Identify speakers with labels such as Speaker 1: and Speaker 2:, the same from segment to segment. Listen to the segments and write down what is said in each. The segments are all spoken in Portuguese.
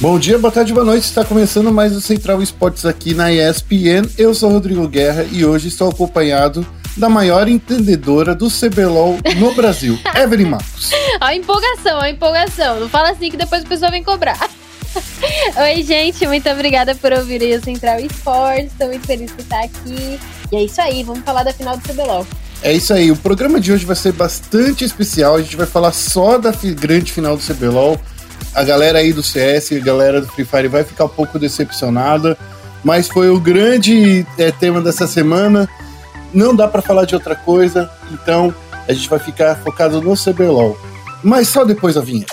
Speaker 1: Bom dia, boa tarde, boa noite. Está começando mais o Central Esportes aqui na ESPN. Eu sou Rodrigo Guerra e hoje estou acompanhado da maior entendedora do CBLOL no Brasil, Evelyn Marcos.
Speaker 2: A empolgação, a empolgação. Não fala assim que depois o pessoal vem cobrar. Oi, gente, muito obrigada por ouvir o Central Esportes. Estou muito feliz por estar aqui. E é isso aí, vamos falar da final do CBLOL.
Speaker 1: É isso aí, o programa de hoje vai ser bastante especial. A gente vai falar só da grande final do CBLOL a galera aí do CS, a galera do Free Fire vai ficar um pouco decepcionada, mas foi o grande é, tema dessa semana. Não dá para falar de outra coisa, então a gente vai ficar focado no CBLOL. Mas só depois da vinheta.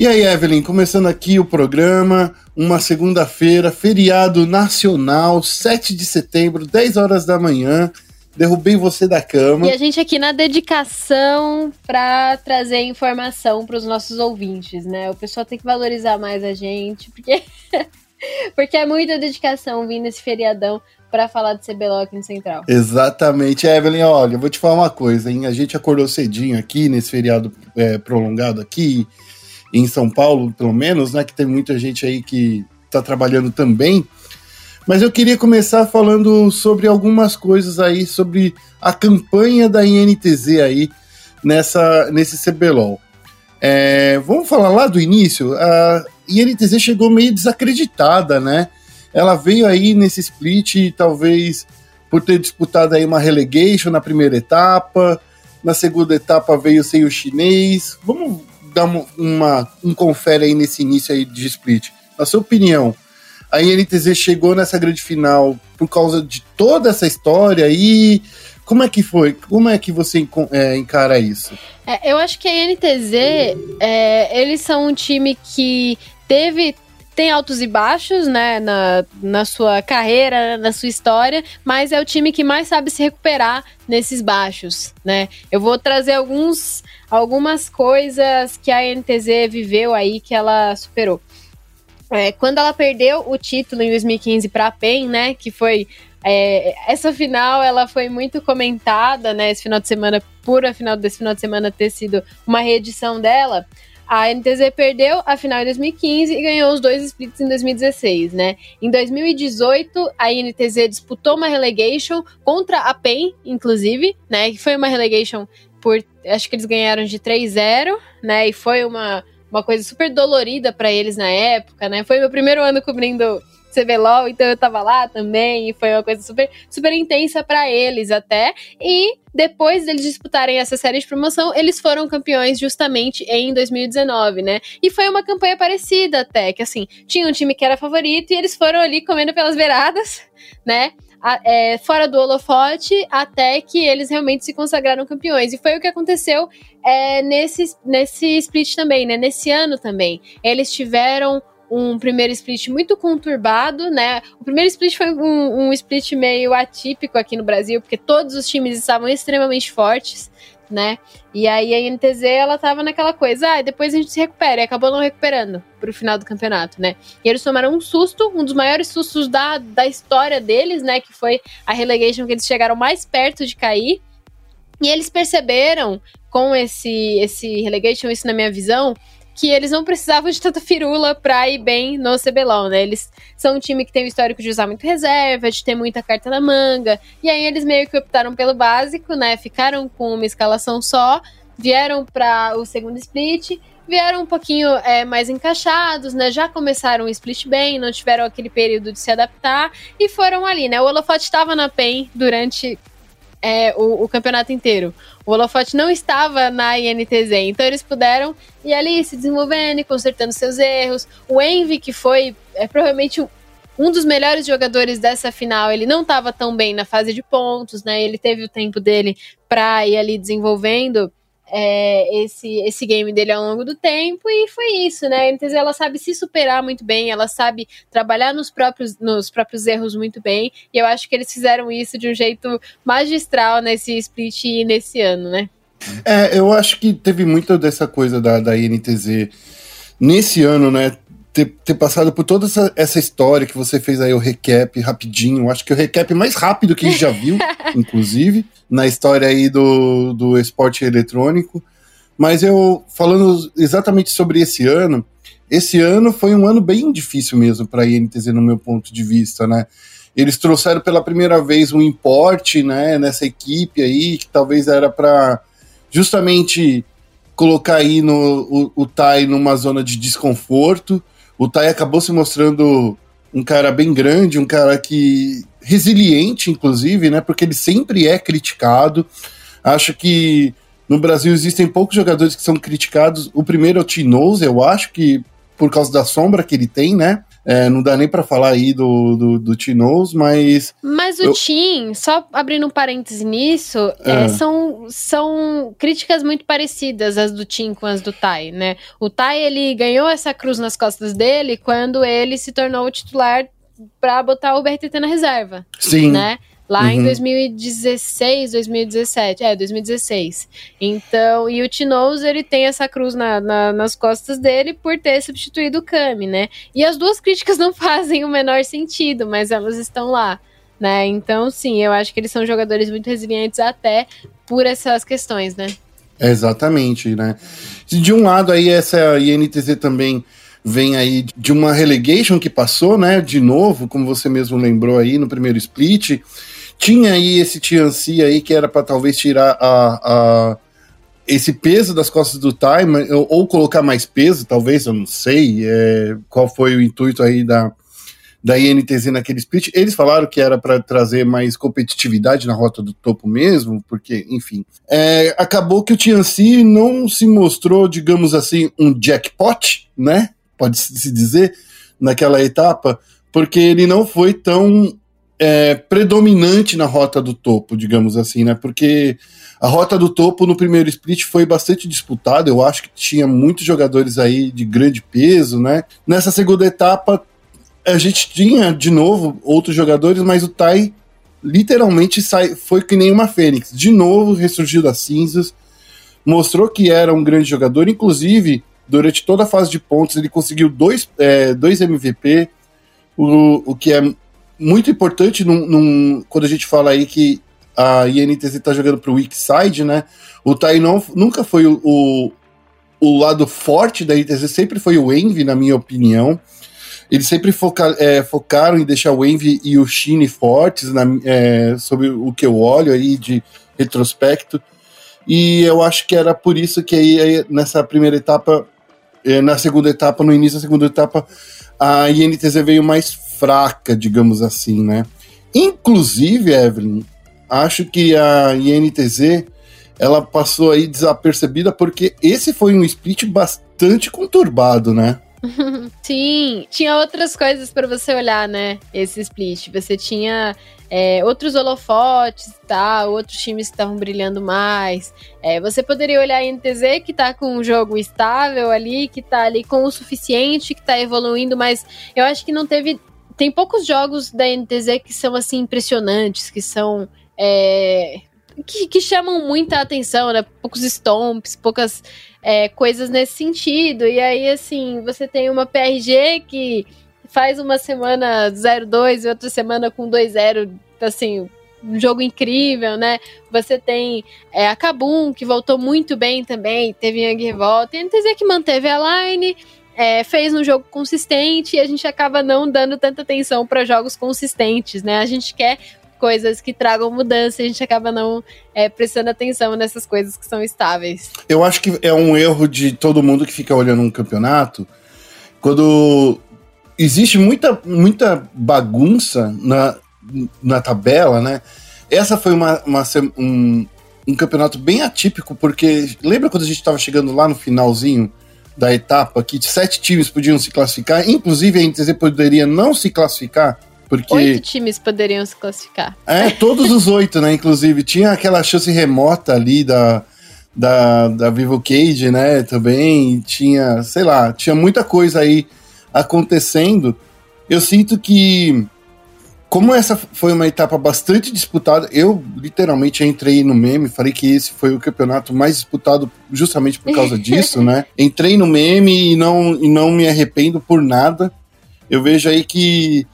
Speaker 1: E aí, Evelyn, começando aqui o programa, uma segunda-feira, feriado nacional, 7 de setembro, 10 horas da manhã. Derrubei você da cama.
Speaker 2: E a gente aqui na dedicação para trazer informação para os nossos ouvintes, né? O pessoal tem que valorizar mais a gente, porque porque é muita dedicação vir nesse feriadão para falar de CBLOL aqui no Central.
Speaker 1: Exatamente. Evelyn, olha, eu vou te falar uma coisa, hein? A gente acordou cedinho aqui nesse feriado é, prolongado aqui em São Paulo, pelo menos, né? Que tem muita gente aí que está trabalhando também. Mas eu queria começar falando sobre algumas coisas aí, sobre a campanha da INTZ aí nessa, nesse CBLOL. É, vamos falar lá do início? A INTZ chegou meio desacreditada, né? Ela veio aí nesse split, talvez por ter disputado aí uma relegation na primeira etapa, na segunda etapa veio sem o chinês. Vamos dar uma, um confere aí nesse início aí de split. Na sua opinião, a INTZ chegou nessa grande final por causa de toda essa história e como é que foi? Como é que você é, encara isso?
Speaker 2: É, eu acho que a INTZ, é, eles são um time que teve tem altos e baixos, né, na, na sua carreira, na sua história, mas é o time que mais sabe se recuperar nesses baixos, né? Eu vou trazer alguns, algumas coisas que a NTZ viveu aí que ela superou. É, quando ela perdeu o título em 2015 para a PEN, né, que foi é, essa final ela foi muito comentada, né? Esse final de semana, por a final desse final de semana ter sido uma reedição dela. A NTZ perdeu a final em 2015 e ganhou os dois splits em 2016, né? Em 2018, a NTZ disputou uma relegation contra a PEN, inclusive, né? Que foi uma relegation por. Acho que eles ganharam de 3-0, né? E foi uma, uma coisa super dolorida para eles na época, né? Foi meu primeiro ano cobrindo CBLOL, então eu tava lá também, e foi uma coisa super, super intensa para eles até. E depois deles disputarem essa série de promoção, eles foram campeões justamente em 2019, né? E foi uma campanha parecida até, que assim, tinha um time que era favorito e eles foram ali comendo pelas beiradas, né? A, é, fora do holofote, até que eles realmente se consagraram campeões. E foi o que aconteceu é, nesse, nesse split também, né? Nesse ano também. Eles tiveram um primeiro split muito conturbado, né? O primeiro split foi um, um, split meio atípico aqui no Brasil, porque todos os times estavam extremamente fortes, né? E aí a NTZ, ela tava naquela coisa, ah, depois a gente se recupera, e acabou não recuperando pro final do campeonato, né? E eles tomaram um susto, um dos maiores sustos da, da história deles, né? Que foi a relegation que eles chegaram mais perto de cair. E eles perceberam com esse, esse relegation, isso na minha visão, que eles não precisavam de tanta firula pra ir bem no CBLOL, né? Eles são um time que tem o histórico de usar muito reserva, de ter muita carta na manga, e aí eles meio que optaram pelo básico, né? Ficaram com uma escalação só, vieram para o segundo split, vieram um pouquinho é, mais encaixados, né? Já começaram o split bem, não tiveram aquele período de se adaptar e foram ali, né? O Holofote estava na PEN durante é, o, o, campeonato inteiro. O holofote não estava na INTZ, então eles puderam ir ali se desenvolvendo e consertando seus erros. O Envy, que foi é, provavelmente um dos melhores jogadores dessa final, ele não estava tão bem na fase de pontos, né? Ele teve o tempo dele para ir ali desenvolvendo é, esse, esse game dele ao longo do tempo e foi isso, né? A NTZ ela sabe se superar muito bem, ela sabe trabalhar nos próprios, nos próprios erros muito bem, e eu acho que eles fizeram isso de um jeito magistral nesse split e nesse ano, né?
Speaker 1: É, eu acho que teve muito dessa coisa da, da INTZ nesse ano, né, ter, ter passado por toda essa, essa, história que você fez aí, o recap rapidinho. Acho que o recap mais rápido que a gente já viu, inclusive, na história aí do, do esporte eletrônico. Mas eu, falando exatamente sobre esse ano, esse ano foi um ano bem difícil mesmo para a INTZ, no meu ponto de vista, né? Eles trouxeram pela primeira vez um importe, né, nessa equipe aí, que talvez era para justamente colocar aí no, o, o Tai numa zona de desconforto. O Tai acabou se mostrando um cara bem grande, um cara que resiliente, inclusive, né? Porque ele sempre é criticado. Acho que no Brasil existem poucos jogadores que são criticados. O primeiro é o Tinoz, eu acho que por causa da sombra que ele tem, né? É, não dá nem para falar aí do, do, do Tinoz, mas.
Speaker 2: Mas o eu... Tim, só abrindo um parêntese nisso, é. É, são, são críticas muito parecidas as do Tim com as do Tai, né? O Tai, ele ganhou essa cruz nas costas dele quando ele se tornou o titular para botar o BRTT na reserva.
Speaker 1: Sim.
Speaker 2: Né? Lá uhum. em 2016, 2017. É, 2016. Então, e o Tinoz, ele tem essa cruz na, na, nas costas dele por ter substituído o Kami, né? E as duas críticas não fazem o menor sentido, mas elas estão lá. Né? Então, sim, eu acho que eles são jogadores muito resilientes até por essas questões, né?
Speaker 1: Exatamente, né? De um lado aí, essa INTZ também vem aí de uma relegation que passou, né? De novo, como você mesmo lembrou aí no primeiro split. Tinha aí esse Tianci aí que era para talvez tirar a, a, esse peso das costas do Time, ou, ou, colocar mais peso, talvez, eu não sei é, qual foi o intuito aí da, da INTZ naquele split. Eles falaram que era para trazer mais competitividade na rota do topo mesmo, porque, enfim. É, acabou que o Tianci não se mostrou, digamos assim, um jackpot, né? Pode-se dizer, naquela etapa, porque ele não foi tão é, predominante na rota do topo, digamos assim, né? Porque a rota do topo no primeiro split foi bastante disputada. Eu acho que tinha muitos jogadores aí de grande peso, né? Nessa segunda etapa, a gente tinha de novo outros jogadores, mas o Tai literalmente sai, foi que nem uma fênix. De novo ressurgiu das cinzas, mostrou que era um grande jogador. Inclusive, durante toda a fase de pontos, ele conseguiu dois, é, dois MVP, o, o que é muito importante num, num, quando a gente fala aí que a INTZ está jogando para o weak side, né? O Tai não, nunca foi o, o, o, lado forte da INTZ, sempre foi o Envy, na minha opinião. Eles sempre foca, é, focaram em deixar o Envy e o Shine fortes, na, é, sobre o que eu olho aí de retrospecto. E eu acho que era por isso que aí, nessa primeira etapa, é, na segunda etapa, no início da segunda etapa, a INTZ veio mais fraca, digamos assim, né? Inclusive, Evelyn, acho que a INTZ ela passou aí desapercebida porque esse foi um split bastante conturbado, né?
Speaker 2: Sim, tinha outras coisas para você olhar, né? Esse split. Você tinha é, outros holofotes, tá? Outros times que estavam brilhando mais. É, você poderia olhar a NTZ que tá com um jogo estável ali, que tá ali com o suficiente, que tá evoluindo, mas eu acho que não teve. Tem poucos jogos da NTZ que são assim impressionantes, que são. É, que, que, chamam muita atenção, né? Poucos stomps, poucas é, coisas nesse sentido. E aí, assim, você tem uma PRG que faz uma semana 0-2 e outra semana com 2-0, assim, um jogo incrível, né? Você tem é, a Kabum, que voltou muito bem também, teve Young e a NTZ que manteve a line, é, fez um jogo consistente e a gente acaba não dando tanta atenção para jogos consistentes, né? A gente quer coisas que tragam mudança, a gente acaba não é, prestando atenção nessas coisas que são estáveis.
Speaker 1: Eu acho que é um erro de todo mundo que fica olhando um campeonato. Quando existe muita, muita bagunça na, na tabela, né? Essa foi uma, uma um, um campeonato bem atípico, porque lembra quando a gente estava chegando lá no finalzinho da etapa, que sete times podiam se classificar, inclusive a NTZ poderia não se classificar, porque...
Speaker 2: Oito times poderiam se classificar.
Speaker 1: É, todos os oito, né? Inclusive, tinha aquela chance remota ali da, da, da Vivo Cage, né? Também tinha, sei lá, tinha muita coisa aí acontecendo, eu sinto que como essa foi uma etapa bastante disputada, eu literalmente entrei no meme, falei que esse foi o campeonato mais disputado justamente por causa disso, né? Entrei no meme e não, e não me arrependo por nada. Eu vejo aí que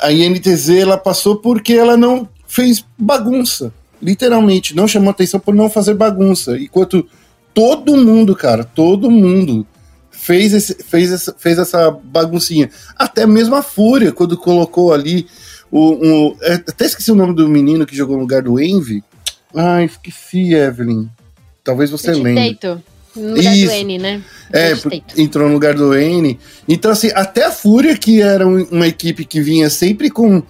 Speaker 1: a INTZ ela passou porque ela não fez bagunça. Literalmente, não chamou atenção por não fazer bagunça. Enquanto todo mundo, cara, todo mundo fez, esse, fez, essa, fez essa baguncinha. Até mesmo a Fúria, quando colocou ali o, um, é, até esqueci o nome do menino que jogou no lugar do Envy. Ah, esqueci, Evelyn. Talvez você lembre.
Speaker 2: No lugar Isso. do N, né?
Speaker 1: É, entrou no lugar do N. Então, assim, até a Fúria, que era uma equipe que vinha sempre com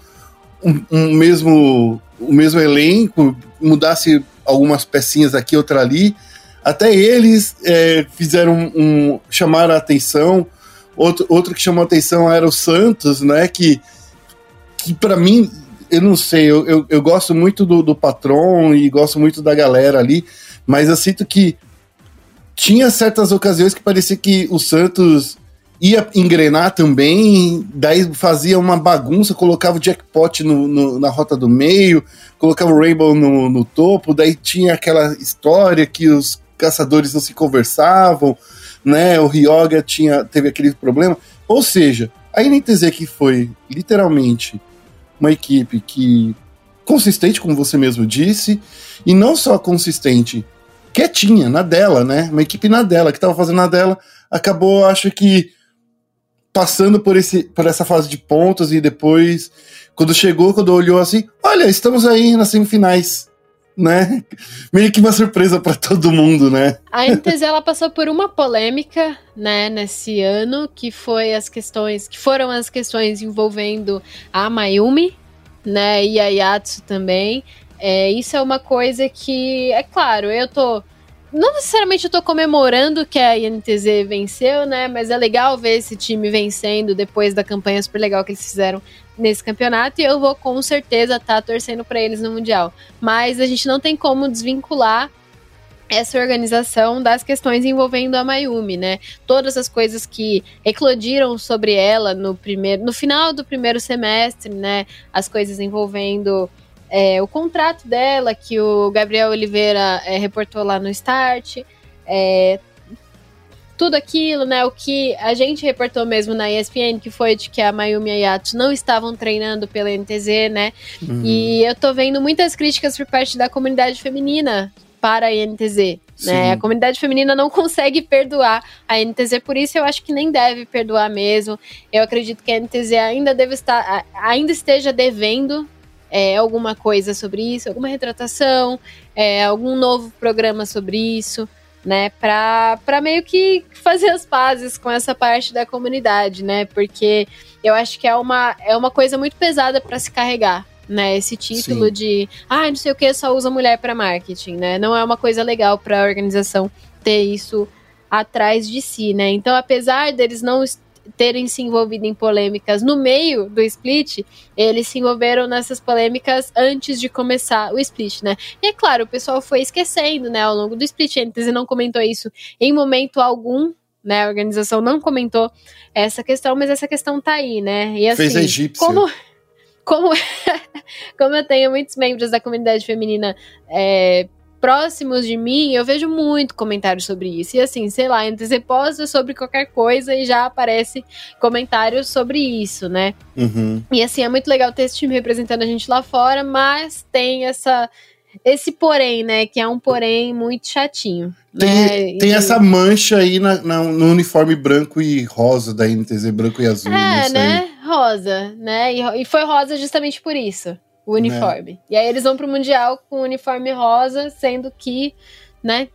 Speaker 1: um, um mesmo, o mesmo elenco, mudasse algumas pecinhas aqui, outra ali, até eles é, fizeram um, chamaram a atenção. Outro, outro que chamou a atenção era o Santos, né? Que que para mim, eu não sei, eu, eu, eu gosto muito do, do Patron e gosto muito da galera ali, mas eu sinto que tinha certas ocasiões que parecia que o Santos ia engrenar também, daí fazia uma bagunça, colocava o jackpot no, no, na rota do meio, colocava o Rainbow no, no, topo, daí tinha aquela história que os caçadores não se conversavam, né? O Ryoga tinha, teve aquele problema. Ou seja, a NTZ que foi literalmente uma equipe que consistente, como você mesmo disse, e não só consistente, quietinha, na dela, né? Uma equipe na dela, que estava fazendo na dela, acabou, acho que, passando por, esse, por essa fase de pontos e depois, quando chegou, quando olhou assim, olha, estamos aí nas semifinais né? Meio que uma surpresa para todo mundo, né?
Speaker 2: A NTZ ela passou por uma polêmica, né, nesse ano, que foi as questões, que foram as questões envolvendo a Mayumi, né, e a Yatsu também. É, isso é uma coisa que, é claro, eu tô não necessariamente eu tô comemorando que a INTZ venceu, né? Mas é legal ver esse time vencendo depois da campanha super legal que eles fizeram nesse campeonato e eu vou com certeza estar tá torcendo para eles no Mundial. Mas a gente não tem como desvincular essa organização das questões envolvendo a Mayumi, né? Todas as coisas que eclodiram sobre ela no primeiro, no final do primeiro semestre, né? As coisas envolvendo é, o contrato dela, que o Gabriel Oliveira é, reportou lá no Start, é, tudo aquilo, né? O que a gente reportou mesmo na ESPN, que foi de que a Mayumi e a Yato não estavam treinando pela NTZ, né? Uhum. E eu tô vendo muitas críticas por parte da comunidade feminina para a NTZ. Né? A comunidade feminina não consegue perdoar a NTZ, por isso eu acho que nem deve perdoar mesmo. Eu acredito que a NTZ ainda deve estar, ainda esteja devendo é, alguma coisa sobre isso, alguma retratação, é, algum novo programa sobre isso né, para meio que fazer as pazes com essa parte da comunidade, né? Porque eu acho que é uma, é uma coisa muito pesada para se carregar, né? Esse título Sim. de, ah, não sei o que, só usa mulher para marketing, né? Não é uma coisa legal para a organização ter isso atrás de si, né? Então, apesar deles não terem se envolvido em polêmicas no meio do split, eles se envolveram nessas polêmicas antes de começar o split, né? E é claro, o pessoal foi esquecendo, né, ao longo do split, a não comentou isso em momento algum, né? A organização não comentou essa questão, mas essa questão tá aí, né?
Speaker 1: E assim, Fez a egípcia.
Speaker 2: como como, como eu tenho muitos membros da comunidade feminina é, próximos de mim, eu vejo muito comentário sobre isso. E assim, sei lá, entre você posta sobre qualquer coisa e já aparece comentários sobre isso, né?
Speaker 1: Uhum.
Speaker 2: E assim, é muito legal ter esse time representando a gente lá fora, mas tem essa esse porém, né? Que é um porém muito chatinho.
Speaker 1: Tem,
Speaker 2: né?
Speaker 1: tem e... essa mancha aí na, na, no uniforme branco e rosa da NTZ, branco e azul.
Speaker 2: É, né? Rosa, né? E, e foi rosa justamente por isso o uniforme. Né? E aí eles vão pro Mundial com o uniforme rosa, sendo que, né?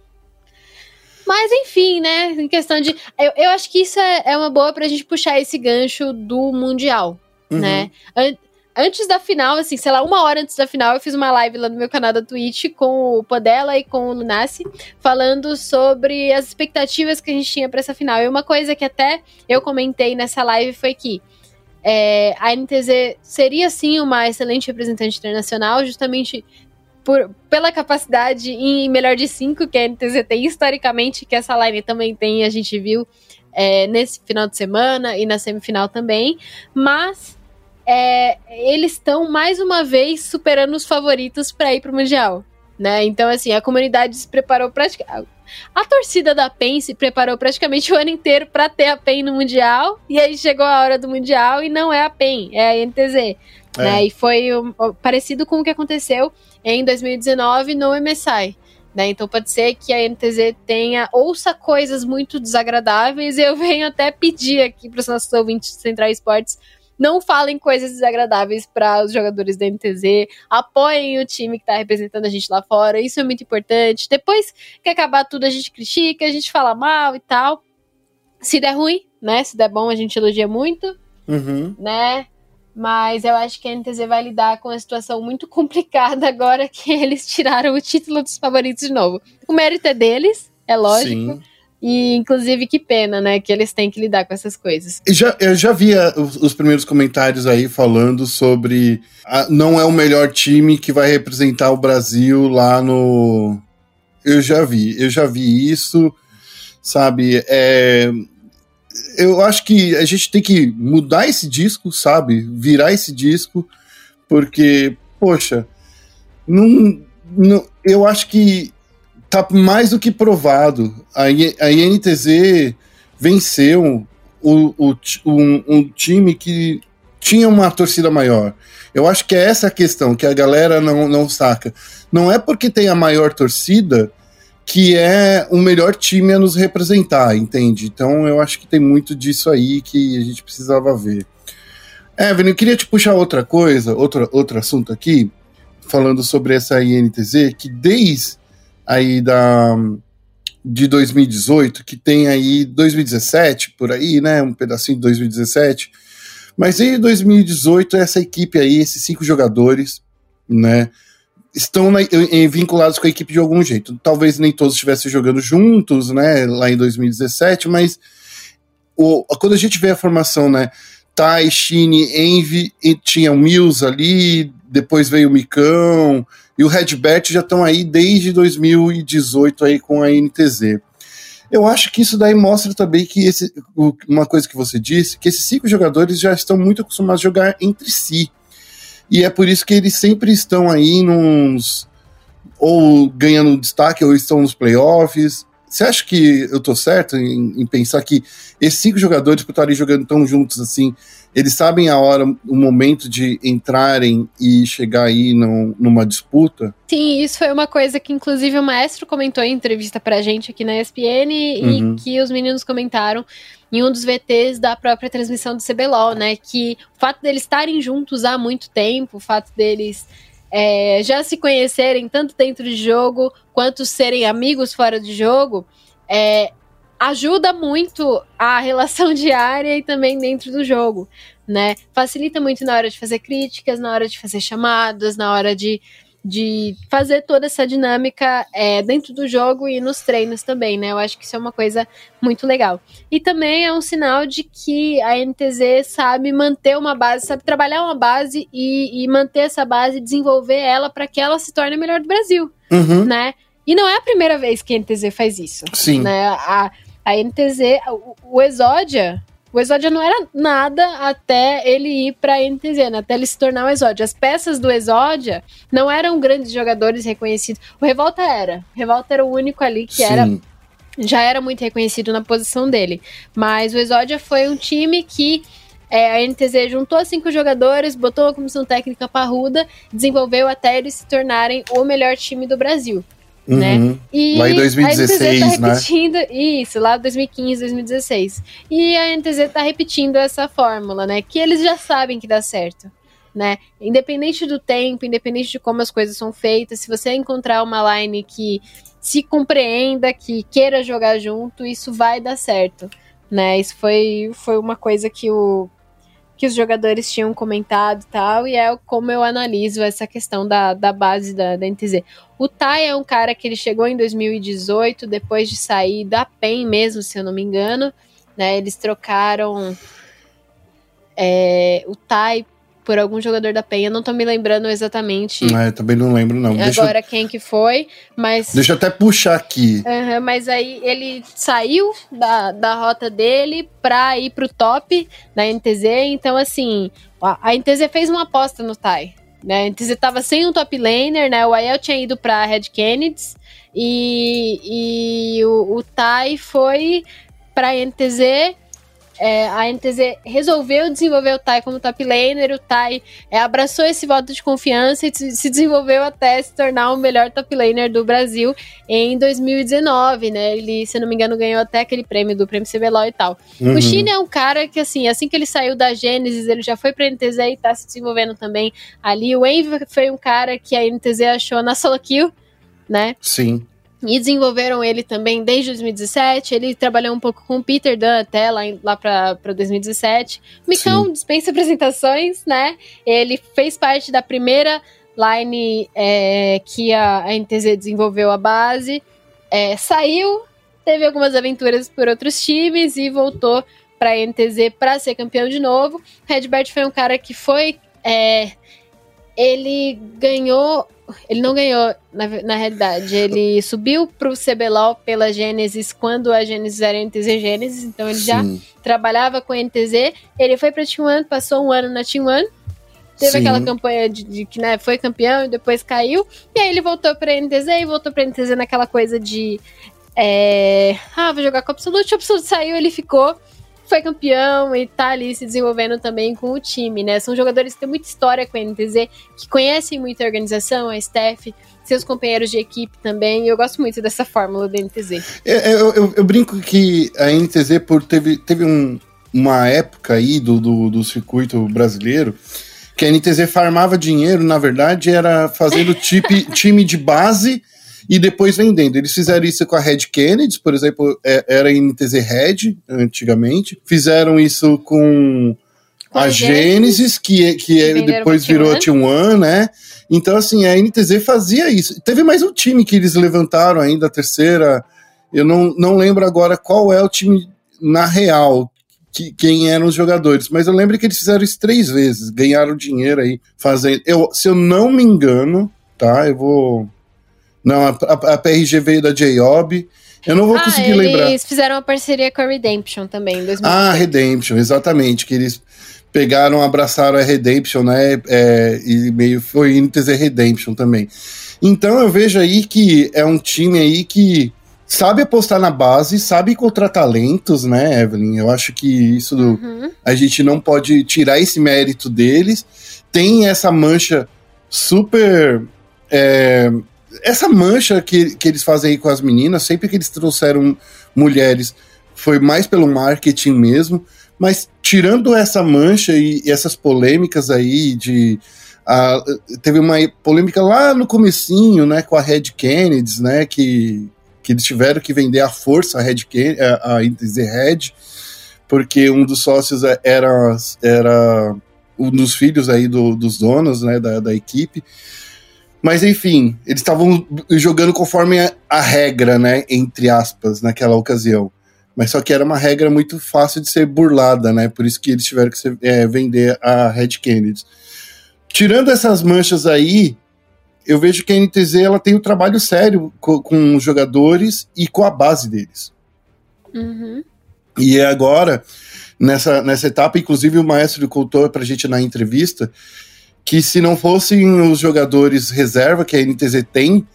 Speaker 2: Mas enfim, né? Em questão de. Eu, eu acho que isso é, é uma boa pra gente puxar esse gancho do Mundial, uhum. né? An antes da final, assim, sei lá, uma hora antes da final, eu fiz uma live lá no meu canal da Twitch com o Podela e com o Lunassi, falando sobre as expectativas que a gente tinha para essa final. E uma coisa que até eu comentei nessa live foi que é, a NTZ seria sim uma excelente representante internacional, justamente por, pela capacidade em melhor de cinco que a NTZ tem historicamente, que essa line também tem, a gente viu é, nesse final de semana e na semifinal também. Mas é, eles estão mais uma vez superando os favoritos para ir pro Mundial. Né? Então, assim, a comunidade se preparou praticamente. A torcida da PEN se preparou praticamente o ano inteiro para ter a PEN no Mundial, e aí chegou a hora do Mundial e não é a PEN, é a NTZ. É. Né? E foi um, parecido com o que aconteceu em 2019 no MSI. Né? Então pode ser que a NTZ tenha, ouça coisas muito desagradáveis, e eu venho até pedir aqui para os nossos ouvintes de Central Esportes não falem coisas desagradáveis para os jogadores da NTZ, apoiem o time que está representando a gente lá fora, isso é muito importante. Depois que acabar tudo, a gente critica, a gente fala mal e tal. Se der ruim, né? Se der bom, a gente elogia muito,
Speaker 1: uhum.
Speaker 2: né? Mas eu acho que a NTZ vai lidar com uma situação muito complicada agora que eles tiraram o título dos favoritos de novo. O mérito é deles, é lógico. Sim. E, inclusive, que pena, né? Que eles têm que lidar com essas coisas.
Speaker 1: Eu já, eu já vi os, os primeiros comentários aí falando sobre. A, não é o melhor time que vai representar o Brasil lá no. Eu já vi, eu já vi isso, sabe? É, eu acho que a gente tem que mudar esse disco, sabe? Virar esse disco, porque, poxa, não, não, eu acho que tá mais do que provado. A, a INTZ venceu o, o, um, um, time que tinha uma torcida maior. Eu acho que é essa a questão, que a galera não, não saca. Não é porque tem a maior torcida que é o melhor time a nos representar, entende? Então eu acho que tem muito disso aí que a gente precisava ver. Evelyn, eu queria te puxar outra coisa, outro, outro assunto aqui, falando sobre essa INTZ, que desde aí da de 2018, que tem aí 2017 por aí, né, um pedacinho de 2017. Mas em 2018 essa equipe aí, esses cinco jogadores, né, estão na, em, vinculados com a equipe de algum jeito. Talvez nem todos estivessem jogando juntos, né, lá em 2017, mas o, quando a gente vê a formação, né, Tai, Shine, Envy, tinha o Mills ali, depois veio o Micão, e o Redbert já estão aí desde 2018 aí com a NTZ. Eu acho que isso daí mostra também que esse, uma coisa que você disse, que esses cinco jogadores já estão muito acostumados a jogar entre si. E é por isso que eles sempre estão aí nos ou ganhando destaque ou estão nos playoffs. Você acha que eu tô certo em, em pensar que esses cinco jogadores por estarem jogando tão juntos assim, eles sabem a hora, o momento de entrarem e chegar aí no, numa disputa?
Speaker 2: Sim, isso foi uma coisa que inclusive o maestro comentou em entrevista pra gente aqui na ESPN uhum. e que os meninos comentaram em um dos VTs da própria transmissão do CBLOL, né? Que o fato deles estarem juntos há muito tempo, o fato deles é, já se conhecerem tanto dentro de jogo quanto serem amigos fora de jogo, é, ajuda muito a relação diária e também dentro do jogo, né? Facilita muito na hora de fazer críticas, na hora de fazer chamadas, na hora de, de fazer toda essa dinâmica é, dentro do jogo e nos treinos também, né? Eu acho que isso é uma coisa muito legal. E também é um sinal de que a NTZ sabe manter uma base, sabe trabalhar uma base e, e manter essa base, desenvolver ela para que ela se torne a melhor do Brasil,
Speaker 1: uhum.
Speaker 2: né? E não é a primeira vez que a NTZ faz isso.
Speaker 1: Sim.
Speaker 2: Né? A, a NTZ, o, o Exódia, o Exódia não era nada até ele ir para a NTZ, né? até ele se tornar o Exódia. As peças do Exódia não eram grandes jogadores reconhecidos. O Revolta era. O Revolta era o único ali que Sim. era já era muito reconhecido na posição dele. Mas o Exódia foi um time que é, a NTZ juntou cinco jogadores, botou uma comissão técnica parruda, desenvolveu até eles se tornarem o melhor time do Brasil. Né? Uhum. Né?
Speaker 1: E lá em 2016,
Speaker 2: a NTZ tá repetindo, né? Isso, lá 2015, 2016. E a NTZ tá repetindo essa fórmula, né? Que eles já sabem que dá certo. Né? Independente do tempo, independente de como as coisas são feitas, se você encontrar uma line que se compreenda, que queira jogar junto, isso vai dar certo. Né? Isso foi, foi uma coisa que o, que os jogadores tinham comentado e tal, e é como eu analiso essa questão da, da base da, da NTZ. O Tai é um cara que ele chegou em 2018, depois de sair da PEN mesmo, se eu não me engano, né, eles trocaram é, o Tai por algum jogador da Penha. Não tô me lembrando exatamente.
Speaker 1: É, também não lembro, não.
Speaker 2: Agora deixa quem que foi, mas.
Speaker 1: Deixa eu até puxar aqui.
Speaker 2: Uhum, mas aí ele saiu da, da rota dele pra ir pro top da NTZ. Então, assim, a, NTZ fez uma aposta no Tai. Né? A NTZ tava sem um top laner, né? O Aiel tinha ido pra Red Kennedy e, e o, o Tai foi pra NTZ é, a NTZ resolveu desenvolver o Tai como top laner, o Tai é, abraçou esse voto de confiança e se desenvolveu até se tornar o melhor top laner do Brasil em 2019, né? Ele, se não me engano, ganhou até aquele prêmio do prêmio CBLOL e tal. Uhum. O China é um cara que, assim, assim que ele saiu da Gênesis, ele já foi pra NTZ e tá se desenvolvendo também ali. O Envy foi um cara que a NTZ achou na solo kill, né?
Speaker 1: Sim.
Speaker 2: E desenvolveram ele também desde 2017. Ele trabalhou um pouco com o Peter Dunn até lá, lá para 2017. Micão Sim. dispensa apresentações, né? Ele fez parte da primeira line é, que a, a NTZ desenvolveu a base. É, saiu, teve algumas aventuras por outros times e voltou para a NTZ para ser campeão de novo. Redbert foi um cara que foi. É, ele ganhou ele não ganhou, na, na realidade. Ele subiu pro CBLOL pela Gênesis quando a Gênesis era NTZ Gênesis, então ele Sim. já trabalhava com NTZ. Ele foi pra Team One, passou um ano na Team One. Teve Sim. aquela campanha de, de que né, foi campeão e depois caiu. E aí ele voltou pra NTZ e voltou pra NTZ naquela coisa de. É, ah, vou jogar com o Absolute. O Absolute saiu, ele ficou foi campeão e tá ali se desenvolvendo também com o time, né? São jogadores que têm muita história com a NTZ, que conhecem muito a organização, a staff, seus companheiros de equipe também. E eu gosto muito dessa fórmula da NTZ.
Speaker 1: É, é, eu, eu, eu, brinco que a NTZ por, teve, teve um, uma época aí do, do, do circuito brasileiro que a NTZ farmava dinheiro, na verdade, era fazendo time, time de base e depois vendendo. Eles fizeram isso com a Red Kennedy, por exemplo, é, era NTZ Red antigamente. Fizeram isso com a Genesis, que, que é, depois virou a T1, né? Então, assim, a NTZ fazia isso. Teve mais um time que eles levantaram ainda, a terceira. Eu não, não lembro agora qual é o time na real, que, quem eram os jogadores, mas eu lembro que eles fizeram isso três vezes, ganharam dinheiro aí fazendo. Eu, se eu não me engano, tá? Eu vou não, a, a, PRG veio da J-Ob. Eu não vou ah, conseguir
Speaker 2: eles
Speaker 1: lembrar.
Speaker 2: Eles fizeram uma parceria com a Redemption também, em 2020.
Speaker 1: Ah, Redemption, exatamente. Que eles pegaram, abraçaram a Redemption, né? É, e meio foi NTZ Redemption também. Então eu vejo aí que é um time aí que sabe apostar na base, sabe encontrar talentos, né, Evelyn? Eu acho que isso uhum. a gente não pode tirar esse mérito deles. Tem essa mancha super. É, essa mancha que, que eles fazem aí com as meninas, sempre que eles trouxeram mulheres, foi mais pelo marketing mesmo. Mas tirando essa mancha e, e essas polêmicas aí de. teve uma polêmica lá no comecinho, né, com a Red Kennedy, né, que, que eles tiveram que vender à força a Red Kennedy, a, a Red, porque um dos sócios era, era um dos filhos aí do, dos donos, né, da, da equipe. Mas enfim, eles estavam jogando conforme a, a, regra, né? Entre aspas, naquela ocasião. Mas só que era uma regra muito fácil de ser burlada, né? Por isso que eles tiveram que ser, é, vender a Red Kennedy. Tirando essas manchas aí, eu vejo que a NTZ ela tem um trabalho sério com, com os jogadores e com a base deles.
Speaker 2: Uhum.
Speaker 1: E agora, nessa, nessa etapa, inclusive o maestro contou pra gente na entrevista que se não fossem os jogadores reserva que a NTZ tem,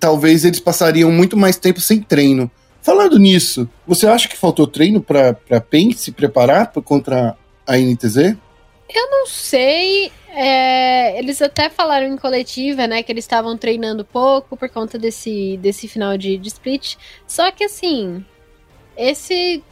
Speaker 1: talvez eles passariam muito mais tempo sem treino. Falando nisso, você acha que faltou treino para a PEN se preparar pra, contra a NTZ?
Speaker 2: Eu não sei. É, eles até falaram em coletiva, né, que eles estavam treinando pouco por conta desse, desse final de, de split. Só que assim, esse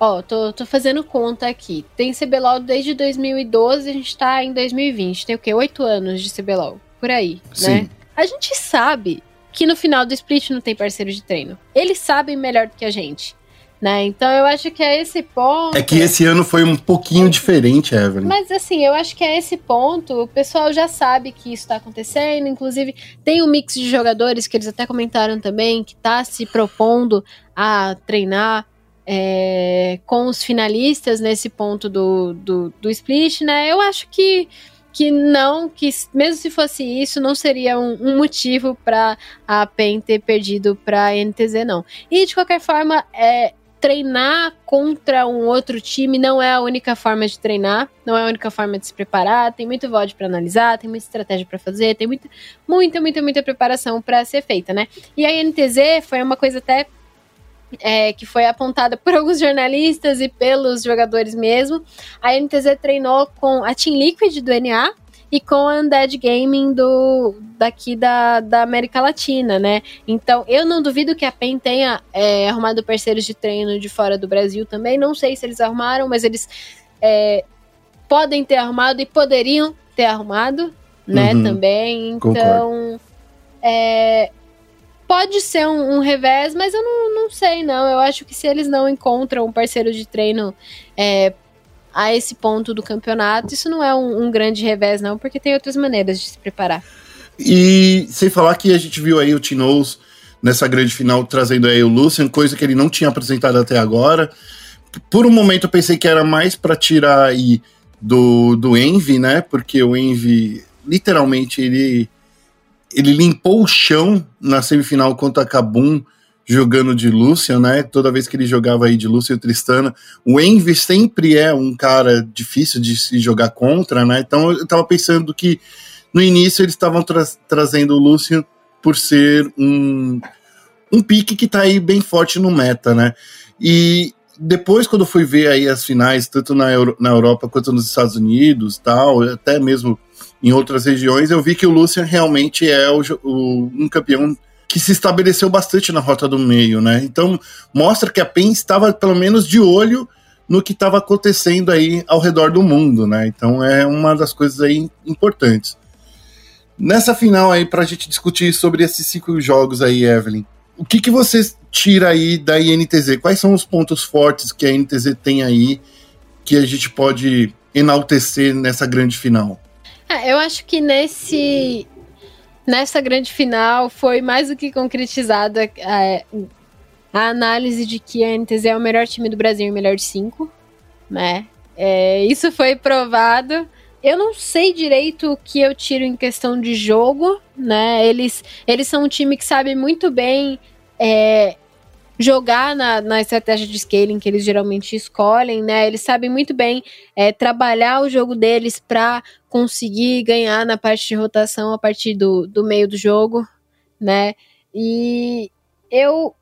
Speaker 2: Ó, tô, tô fazendo conta aqui. Tem CBLOL desde 2012, a gente tá em 2020. Tem o quê? Oito anos de CBLOL. Por aí, né? Sim. né? A gente sabe que no final do split não tem parceiro de treino. Eles sabem melhor do que a gente. Né? Então eu acho que é esse ponto.
Speaker 1: É que esse ano foi um pouquinho diferente, Evelyn.
Speaker 2: Mas assim, eu acho que é esse ponto. O pessoal já sabe que isso tá acontecendo. Inclusive, tem um mix de jogadores que eles até comentaram também, que tá se propondo a treinar é, com os finalistas nesse ponto do, do, do split, né? Eu acho que que não, que mesmo se fosse isso, não seria um, um motivo para a PEN ter perdido para a NTZ, não. E de qualquer forma, é, treinar contra um outro time não é a única forma de treinar, não é a única forma de se preparar. Tem muito VOD para analisar, tem muita estratégia para fazer, tem muita, muita, muita, muita preparação para ser feita, né? E a NTZ foi uma coisa até é, que foi apontada por alguns jornalistas e pelos jogadores mesmo. A NTZ treinou com a Team Liquid do NA, e com a Undead Gaming do daqui da, da América Latina, né? Então, eu não duvido que a PEN tenha é, arrumado parceiros de treino de fora do Brasil também. Não sei se eles arrumaram, mas eles é, podem ter arrumado e poderiam ter arrumado, né? Uhum, também. Então, é, pode ser um, um, revés, mas eu não, não sei, não. Eu acho que se eles não encontram um parceiro de treino é, a esse ponto do campeonato, isso não é um, um grande revés, não, porque tem outras maneiras de se preparar.
Speaker 1: E sem falar que a gente viu aí o Tinoz nessa grande final trazendo aí o Lucian, coisa que ele não tinha apresentado até agora. Por um momento eu pensei que era mais para tirar aí do, do Envy, né? Porque o Envy, literalmente, ele, ele limpou o chão na semifinal contra a Kabum jogando de Lúcia, né? Toda vez que ele jogava aí de Lúcia e Tristana, o Envy sempre é um cara difícil de se jogar contra, né? Então eu tava pensando que no início eles estavam tra trazendo o Lúcio por ser um, um pique que tá aí bem forte no meta, né? E depois, quando fui ver aí as finais, tanto na, Euro na Europa quanto nos Estados Unidos, tal, até mesmo em outras regiões, eu vi que o Lucian realmente é o, o, um campeão que se estabeleceu bastante na rota do meio, né? Então mostra que a PEN estava pelo menos de olho no que estava acontecendo aí ao redor do mundo, né? Então é uma das coisas aí importantes. Nessa final aí, para a gente discutir sobre esses cinco jogos aí, Evelyn, o que, que você tira aí da INTZ? Quais são os pontos fortes que a INTZ tem aí que a gente pode enaltecer nessa grande final?
Speaker 2: É, eu acho que nesse nessa grande final foi mais do que concretizada a, a análise de que a NTZ é o melhor time do Brasil e o melhor de cinco, né? É, isso foi provado. Eu não sei direito o que eu tiro em questão de jogo, né? Eles, eles são um time que sabe muito bem é, jogar na, na estratégia de scaling que eles geralmente escolhem, né? Eles sabem muito bem é, trabalhar o jogo deles para conseguir ganhar na parte de rotação a partir do, do meio do jogo, né? E eu,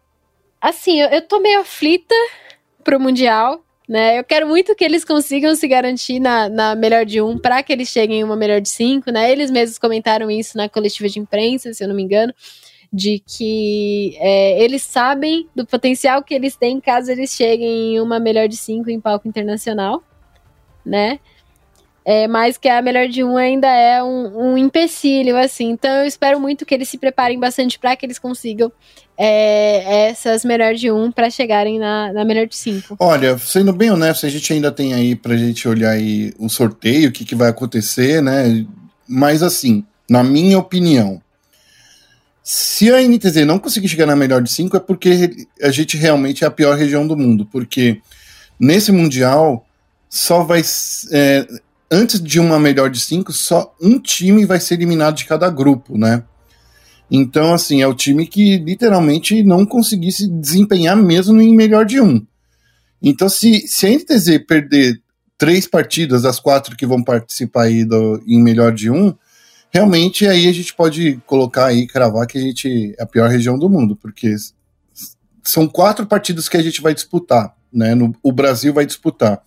Speaker 2: assim, eu, eu tô meio aflita pro Mundial, né? Eu quero muito que eles consigam se garantir na, na melhor de um para que eles cheguem em uma melhor de cinco, né? Eles mesmos comentaram isso na coletiva de imprensa, se eu não me engano de que é, eles sabem do potencial que eles têm caso eles cheguem em uma melhor de cinco em palco internacional, né? É, mas que a melhor de um ainda é um, um empecilho, assim. Então eu espero muito que eles se preparem bastante para que eles consigam é, essas melhor de um para chegarem na, na melhor de cinco.
Speaker 1: Olha, sendo bem honesto, a gente ainda tem aí pra gente olhar aí o sorteio, o que, que vai acontecer, né? Mas assim, na minha opinião, se a NTZ não conseguir chegar na melhor de cinco, é porque a gente realmente é a pior região do mundo. Porque nesse Mundial, só vai. É, antes de uma melhor de cinco, só um time vai ser eliminado de cada grupo, né? Então, assim, é o time que literalmente não conseguisse desempenhar mesmo em melhor de um. Então, se, se a NTZ perder três partidas das quatro que vão participar aí do, em melhor de um, realmente aí a gente pode colocar aí, cravar que a gente é a pior região do mundo, porque são quatro partidas que a gente vai disputar, né? No, o Brasil vai disputar.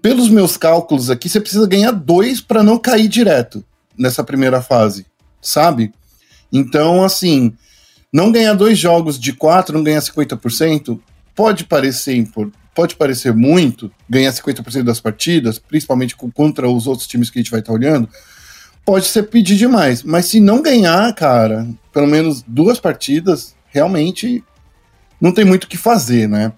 Speaker 1: Pelos meus cálculos aqui, você precisa ganhar dois para não cair direto nessa primeira fase, sabe? Então, assim, não ganhar dois jogos de quatro, não ganhar 50%, pode parecer pode parecer muito, ganhar 50% das partidas, principalmente contra os outros times que a gente vai estar tá olhando, pode ser pedir demais. Mas se não ganhar, cara, pelo menos duas partidas, realmente não tem muito o que fazer, né?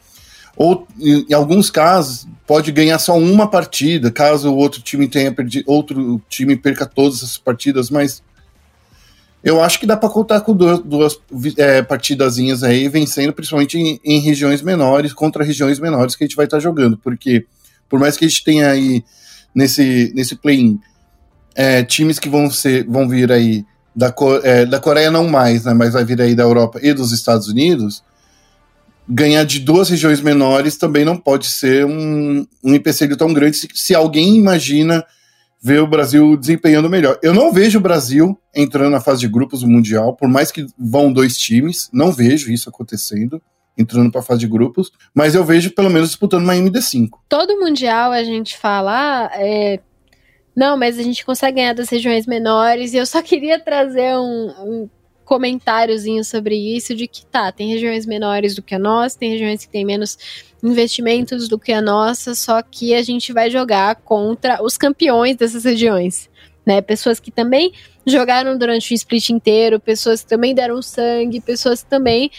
Speaker 1: Ou em alguns casos pode ganhar só uma partida, caso o outro time tenha perdido, outro time perca todas essas partidas, mas eu acho que dá para contar com duas, duas é, partidazinhas aí, vencendo principalmente em, em, regiões menores, contra regiões menores que a gente vai estar tá jogando, porque por mais que a gente tenha aí nesse, nesse play-in é, times que vão, ser, vão vir aí da, é, da Coreia não mais, né, mas vai vir aí da Europa e dos Estados Unidos, ganhar de duas regiões menores também não pode ser um, um empecilho tão grande se, se alguém imagina ver o Brasil desempenhando melhor. Eu não vejo o Brasil entrando na fase de grupos do Mundial, por mais que vão dois times, não vejo isso acontecendo entrando para a fase de grupos, mas eu vejo pelo menos disputando uma MD5.
Speaker 2: Todo mundial a gente fala, ah, é, não, mas a gente consegue ganhar das regiões menores, e eu só queria trazer um, um comentáriozinho sobre isso, de que tá, tem regiões menores do que a nossa, tem regiões que tem menos investimentos do que a nossa, só que a gente vai jogar contra os campeões dessas regiões. Né, pessoas que também jogaram durante o split inteiro, pessoas que também deram sangue, pessoas que também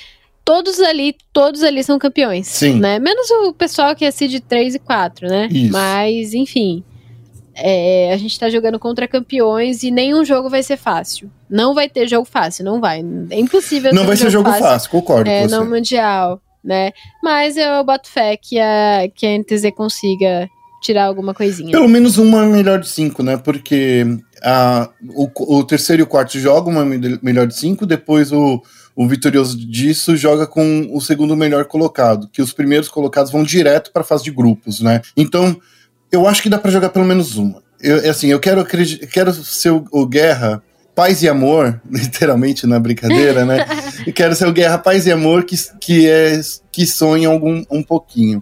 Speaker 2: todos ali, todos ali são campeões,
Speaker 1: Sim.
Speaker 2: né? Menos o pessoal que é seed 3 e 4, né?
Speaker 1: Isso.
Speaker 2: Mas, enfim, é, a gente tá jogando contra campeões e nenhum jogo vai ser fácil. Não vai ter jogo fácil, não vai. É impossível
Speaker 1: Não vai ser jogo fácil, fácil concordo
Speaker 2: é. No Mundial né? Mas eu boto fé que a, que a NTZ consiga tirar alguma coisinha.
Speaker 1: Pelo menos uma melhor de cinco, né? Porque a, o, o terceiro e o quarto jogam uma melhor de cinco, depois o, o vitorioso disso joga com o segundo melhor colocado, que os primeiros colocados vão direto para a fase de grupos, né? Então, eu acho que dá para jogar pelo menos uma. Eu, assim, eu quero, quero ser o, o Guerra paz e amor, literalmente na brincadeira, né? quero ser o Guerra Paz e Amor que, que, é, que sonha algum, um pouquinho.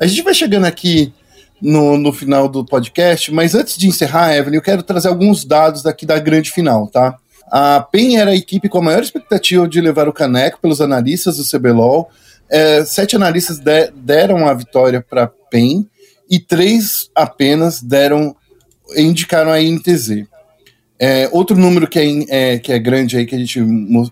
Speaker 1: A gente vai chegando aqui no, no final do podcast, mas antes de encerrar, Evelyn, eu quero trazer alguns dados daqui da grande final, tá? A PEN era a equipe com a maior expectativa de levar o caneco pelos analistas do CBLOL. É, sete analistas de, deram a vitória para PEN e três apenas deram indicaram a INTZ. É, outro número que é, é, que é grande aí, que a gente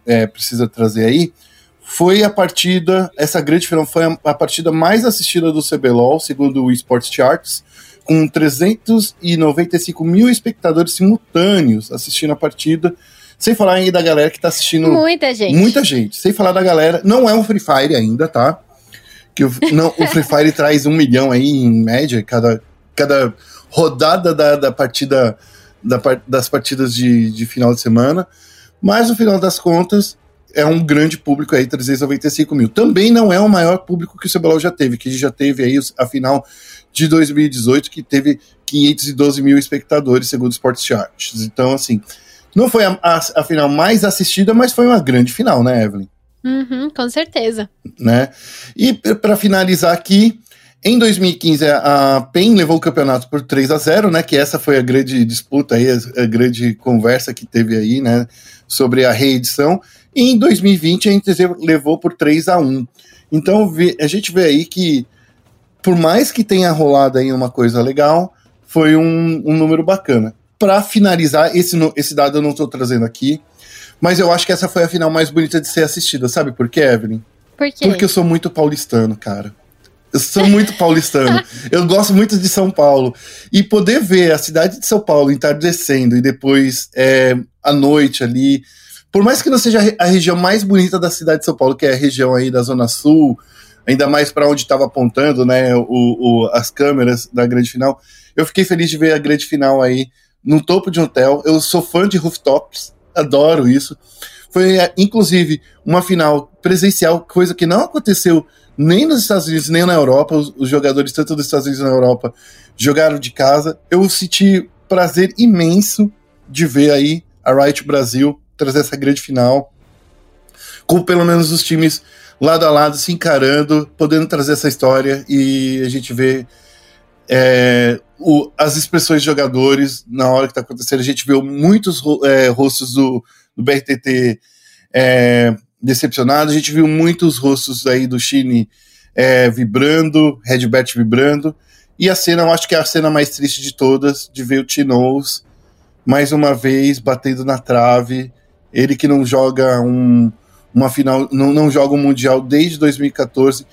Speaker 1: é, precisa trazer aí, foi a partida, essa grande final foi a, a, partida mais assistida do CBLOL, segundo o Esports Charts, com 395 mil espectadores simultâneos assistindo a partida, sem falar ainda da galera que tá assistindo.
Speaker 2: Muita gente.
Speaker 1: Muita gente. Sem falar da galera. Não é um Free Fire ainda, tá? Que o, não, o Free Fire traz um milhão aí em média, cada, cada rodada da, da partida da, das partidas de, de final de semana, mas no final das contas é um grande público aí, 395 mil. Também não é o maior público que o CBLOL já teve, que já teve aí a final de 2018, que teve 512 mil espectadores, segundo o Sports Charts. Então, assim, não foi a, a, a final mais assistida, mas foi uma grande final, né, Evelyn?
Speaker 2: Uhum, com certeza.
Speaker 1: Né? E para finalizar aqui, em 2015, a PEN levou o campeonato por 3 a 0 né? Que essa foi a grande disputa aí, a, grande conversa que teve aí, né? Sobre a reedição. E em 2020 a NTZ levou por 3 a 1 Então a gente vê aí que, por mais que tenha rolado aí uma coisa legal, foi um, um número bacana. Para finalizar, esse, esse dado eu não estou trazendo aqui, mas eu acho que essa foi a final mais bonita de ser assistida. Sabe por quê, Evelyn?
Speaker 2: Por quê?
Speaker 1: Porque eu sou muito paulistano, cara. Eu sou muito paulistano. Eu gosto muito de São Paulo. E poder ver a cidade de São Paulo entardecendo e depois é, à noite ali. Por mais que não seja a região mais bonita da cidade de São Paulo, que é a região aí da Zona Sul, ainda mais para onde estava apontando né, o, o, as câmeras da grande final, eu fiquei feliz de ver a grande final aí no topo de um hotel. Eu sou fã de rooftops, adoro isso. Foi, é, inclusive, uma final presencial, coisa que não aconteceu nem nos Estados Unidos, nem na Europa. Os, os jogadores, tanto dos Estados Unidos na Europa, jogaram de casa. Eu senti prazer imenso de ver aí a Riot Brasil trazer essa grande final, com pelo menos os times lado a lado se encarando, podendo trazer essa história e a gente vê é, o, as expressões de jogadores na hora que está acontecendo. A gente viu muitos é, rostos do, do BRTT é, decepcionado. A gente viu muitos rostos aí do Chine é, vibrando, Redbert vibrando. E a cena, eu acho que é a cena mais triste de todas, de ver o Tinoz mais uma vez batendo na trave. Ele que não joga um, uma final, não, não joga um Mundial desde 2014.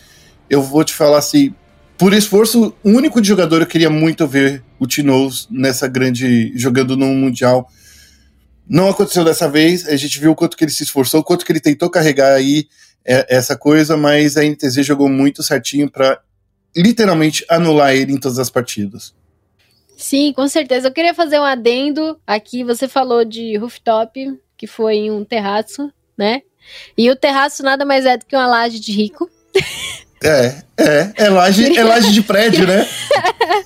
Speaker 1: Eu vou te falar assim, por esforço único de jogador, eu queria muito ver o Tinoz nessa grande. jogando no Mundial Não aconteceu dessa vez, a gente viu o quanto que ele se esforçou, o quanto que ele tentou carregar aí é, essa coisa, mas a NTZ jogou muito certinho para literalmente anular ele em todas as partidas.
Speaker 2: Sim, com certeza. Eu queria fazer um adendo aqui. Você falou de rooftop, que foi em um terraço, né? E o terraço nada mais é do que uma laje de rico.
Speaker 1: É, é, é laje, é laje de prédio, né?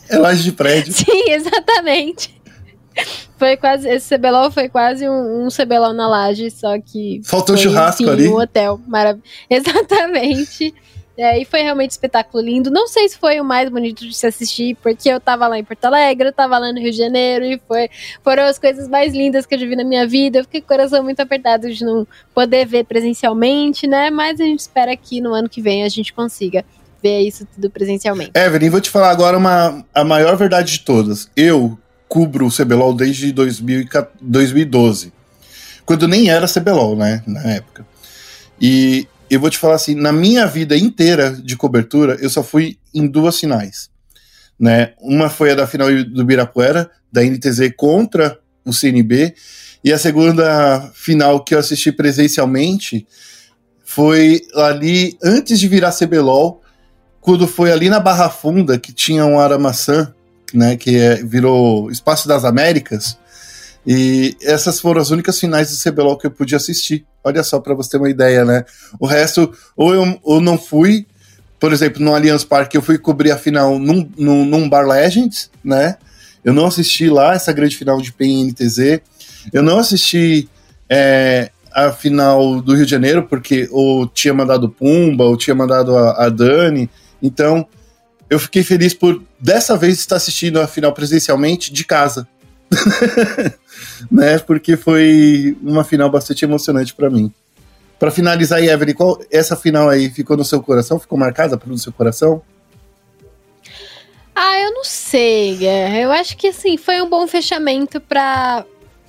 Speaker 1: É laje de prédio.
Speaker 2: Sim, exatamente. Foi quase, esse CBLOL foi quase um, um CBLOL na laje, só que.
Speaker 1: Faltou
Speaker 2: foi,
Speaker 1: churrasco enfim, ali.
Speaker 2: Um hotel. Marav Exatamente. É, e foi realmente um espetáculo lindo. Não sei se foi o mais bonito de se assistir, porque eu tava lá em Porto Alegre, eu tava lá no Rio de Janeiro, e foi, foram as coisas mais lindas que eu já vi na minha vida. Eu fiquei com o coração muito apertado de não poder ver presencialmente, né? Mas a gente espera que no ano que vem a gente consiga ver isso tudo presencialmente.
Speaker 1: Evelyn, vou te falar agora uma, a maior verdade de todas. Eu cubro o CBLOL desde 2012, quando nem era CBLOL, né, na época. E eu vou te falar assim, na minha vida inteira de cobertura, eu só fui em duas finais. Né? Uma foi a da final do Birapuera, da NTZ contra o CNB, e a segunda final que eu assisti presencialmente foi ali antes de virar CBLOL, quando foi ali na Barra Funda, que tinha um Aramaçã, né, que é, virou Espaço das Américas, e essas foram as únicas finais do CBLOL que eu pude assistir. Olha só, para você ter uma ideia, né? O resto, ou eu ou não fui, por exemplo, no Allianz Parque, eu fui cobrir a final num, num, num Bar Legends, né? Eu não assisti lá essa grande final de PNTZ. Eu não assisti é, a final do Rio de Janeiro, porque ou tinha mandado Pumba, ou tinha mandado a, a Dani. Então, eu fiquei feliz por dessa vez estar assistindo a final presencialmente de casa. né? Porque foi uma final bastante emocionante para mim. Para finalizar Evelyn, qual essa final aí ficou no seu coração? Ficou marcada pelo seu coração?
Speaker 2: Ah, eu não sei. Eu acho que assim foi um bom fechamento para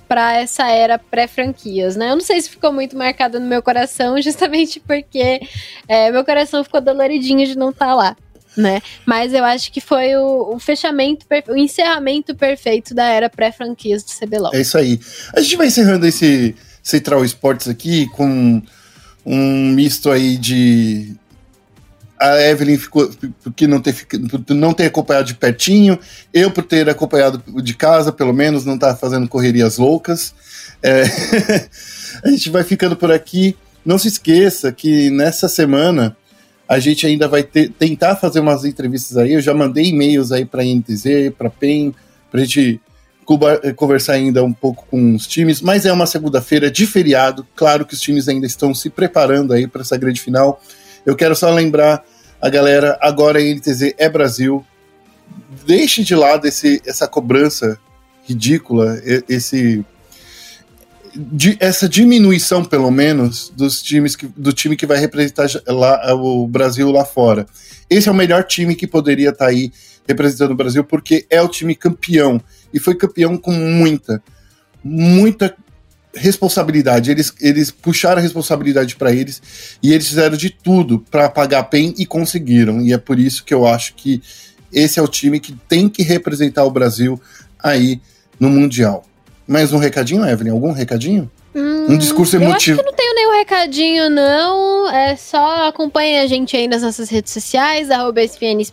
Speaker 2: para essa era pré-franquias, né? Eu não sei se ficou muito marcado no meu coração, justamente porque é, meu coração ficou doloridinho de não estar tá lá né? Mas eu acho que foi o, o fechamento, o encerramento perfeito da era pré-franquias do CBLOL.
Speaker 1: É isso aí. A gente vai encerrando esse Central Esportes aqui com um misto aí de a Evelyn ficou porque não ter, não ter acompanhado de pertinho, eu por ter acompanhado de casa, pelo menos, não tá fazendo correrias loucas. É, a gente vai ficando por aqui. Não se esqueça que nessa semana a gente ainda vai ter, tentar fazer umas entrevistas aí. Eu já mandei e-mails aí para a INTZ, para PEN, para a gente conversar ainda um pouco com os times, mas é uma segunda-feira de feriado. Claro que os times ainda estão se preparando aí para essa grande final. Eu quero só lembrar a galera, agora a INTZ é Brasil. Deixe de lado esse, essa cobrança ridícula, esse de, essa diminuição, pelo menos, dos times que, do time que vai representar lá, o Brasil lá fora. Esse é o melhor time que poderia estar tá aí representando o Brasil, porque é o time campeão. E foi campeão com muita, muita responsabilidade. Eles, eles puxaram a responsabilidade para eles e eles fizeram de tudo para pagar a PEN e conseguiram. E é por isso que eu acho que esse é o time que tem que representar o Brasil aí no Mundial. Mais um recadinho, Evelyn? Algum recadinho?
Speaker 2: Hum, um discurso emotivo. Eu acho que não tenho nenhum recadinho, não. É só acompanhe a gente aí nas nossas redes sociais, arroba SPN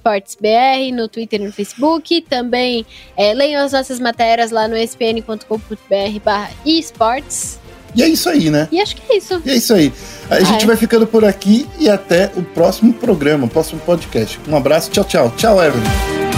Speaker 2: no Twitter e no Facebook. Também é, leiam as nossas matérias lá no spn.com.br barra esportes.
Speaker 1: E é isso aí, né?
Speaker 2: E acho que é isso.
Speaker 1: E é isso aí. A ah, gente é. vai ficando por aqui e até o próximo programa, o próximo podcast. Um abraço, tchau, tchau. Tchau, Evelyn.